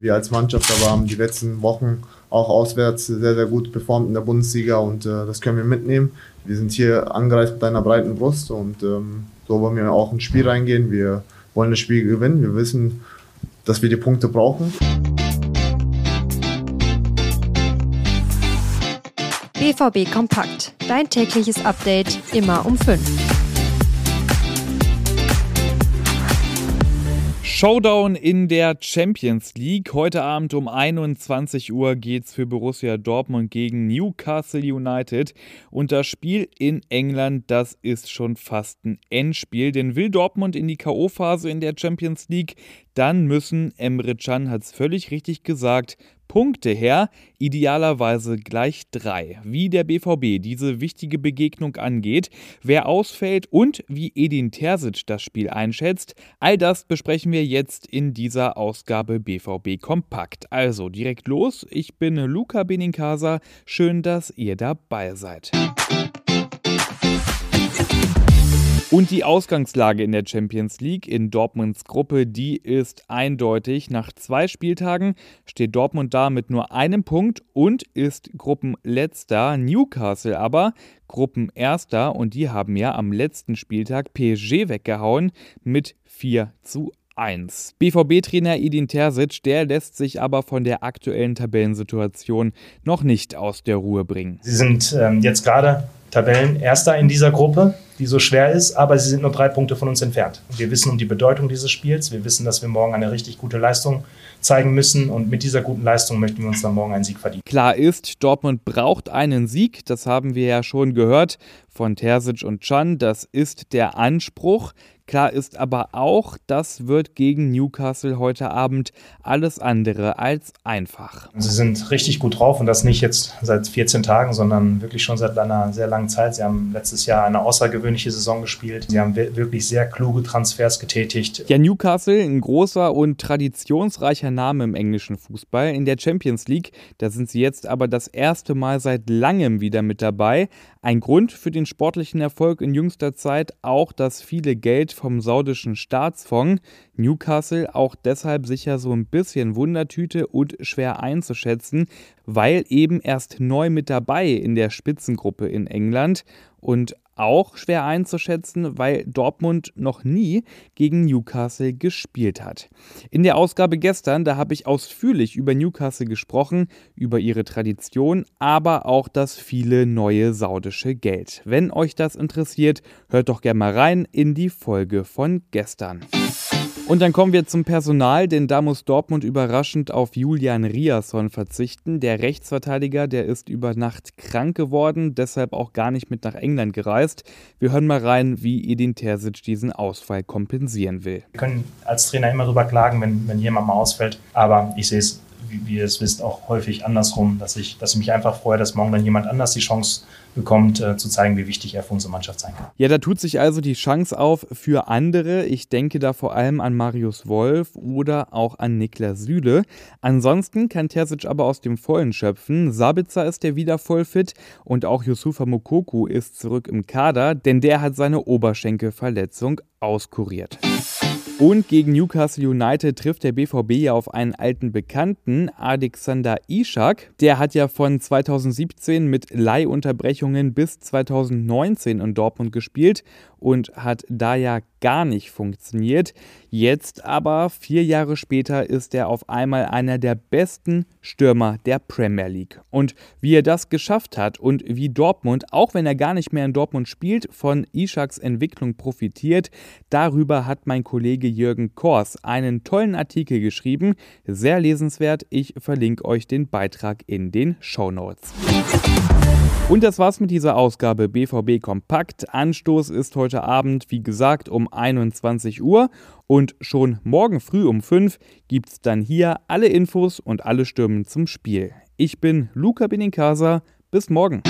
Wir als Mannschaft aber haben die letzten Wochen auch auswärts sehr, sehr gut performt in der Bundesliga und äh, das können wir mitnehmen. Wir sind hier angereist mit einer breiten Brust und ähm, so wollen wir auch ins Spiel reingehen. Wir wollen das Spiel gewinnen. Wir wissen, dass wir die Punkte brauchen. BVB Kompakt. Dein tägliches Update immer um 5. Showdown in der Champions League. Heute Abend um 21 Uhr geht's für Borussia Dortmund gegen Newcastle United. Und das Spiel in England, das ist schon fast ein Endspiel. Denn will Dortmund in die K.O.-Phase in der Champions League, dann müssen, Emre Can hat's völlig richtig gesagt, Punkte her, idealerweise gleich drei. Wie der BVB diese wichtige Begegnung angeht, wer ausfällt und wie Edin Terzic das Spiel einschätzt, all das besprechen wir jetzt in dieser Ausgabe BVB Kompakt. Also direkt los, ich bin Luca Benincasa, schön, dass ihr dabei seid. Und die Ausgangslage in der Champions League in Dortmunds Gruppe, die ist eindeutig. Nach zwei Spieltagen steht Dortmund da mit nur einem Punkt und ist Gruppenletzter. Newcastle aber Gruppenerster und die haben ja am letzten Spieltag PSG weggehauen mit 4 zu 1. BVB-Trainer Edin Terzic, der lässt sich aber von der aktuellen Tabellensituation noch nicht aus der Ruhe bringen. Sie sind ähm, jetzt gerade Tabellenerster in dieser Gruppe, die so schwer ist, aber sie sind nur drei Punkte von uns entfernt. Wir wissen um die Bedeutung dieses Spiels. Wir wissen, dass wir morgen eine richtig gute Leistung zeigen müssen und mit dieser guten Leistung möchten wir uns dann morgen einen Sieg verdienen. Klar ist, Dortmund braucht einen Sieg. Das haben wir ja schon gehört von Terzic und Chan. Das ist der Anspruch. Klar ist aber auch, das wird gegen Newcastle heute Abend alles andere als einfach. Sie sind richtig gut drauf und das nicht jetzt seit 14 Tagen, sondern wirklich schon seit einer sehr langen Zeit. Sie haben letztes Jahr eine außergewöhnliche Saison gespielt. Sie haben wirklich sehr kluge Transfers getätigt. Ja, Newcastle, ein großer und traditionsreicher Name im englischen Fußball. In der Champions League, da sind sie jetzt aber das erste Mal seit langem wieder mit dabei. Ein Grund für den sportlichen Erfolg in jüngster Zeit auch das viele Geld vom saudischen Staatsfonds. Newcastle auch deshalb sicher so ein bisschen Wundertüte und schwer einzuschätzen, weil eben erst neu mit dabei in der Spitzengruppe in England und auch schwer einzuschätzen, weil Dortmund noch nie gegen Newcastle gespielt hat. In der Ausgabe gestern, da habe ich ausführlich über Newcastle gesprochen, über ihre Tradition, aber auch das viele neue saudische Geld. Wenn euch das interessiert, hört doch gerne mal rein in die Folge von gestern. Und dann kommen wir zum Personal, denn da muss Dortmund überraschend auf Julian Riasson verzichten. Der Rechtsverteidiger, der ist über Nacht krank geworden, deshalb auch gar nicht mit nach England gereist. Wir hören mal rein, wie Edin Terzic diesen Ausfall kompensieren will. Wir können als Trainer immer darüber klagen, wenn, wenn jemand mal ausfällt, aber ich sehe es wie, wie ihr es wisst, auch häufig andersrum, dass ich, dass ich mich einfach freue, dass morgen dann jemand anders die Chance bekommt, äh, zu zeigen, wie wichtig er für unsere Mannschaft sein kann. Ja, da tut sich also die Chance auf für andere. Ich denke da vor allem an Marius Wolf oder auch an Niklas Süle. Ansonsten kann Terzic aber aus dem Vollen schöpfen. Sabitzer ist ja wieder voll fit und auch Yusufa Mokoku ist zurück im Kader, denn der hat seine Oberschenkelverletzung auskuriert. Und gegen Newcastle United trifft der BVB ja auf einen alten Bekannten, Alexander Ishak. Der hat ja von 2017 mit Leihunterbrechungen bis 2019 in Dortmund gespielt und hat da ja gar nicht funktioniert. Jetzt aber, vier Jahre später, ist er auf einmal einer der besten Stürmer der Premier League. Und wie er das geschafft hat und wie Dortmund, auch wenn er gar nicht mehr in Dortmund spielt, von Ishaks Entwicklung profitiert, darüber hat mein Kollege Jürgen Kors einen tollen Artikel geschrieben. Sehr lesenswert. Ich verlinke euch den Beitrag in den Show Notes. Und das war's mit dieser Ausgabe BVB Kompakt. Anstoß ist heute Abend, wie gesagt, um 21 Uhr. Und schon morgen früh um 5 gibt's dann hier alle Infos und alle Stimmen zum Spiel. Ich bin Luca Benincasa. Bis morgen.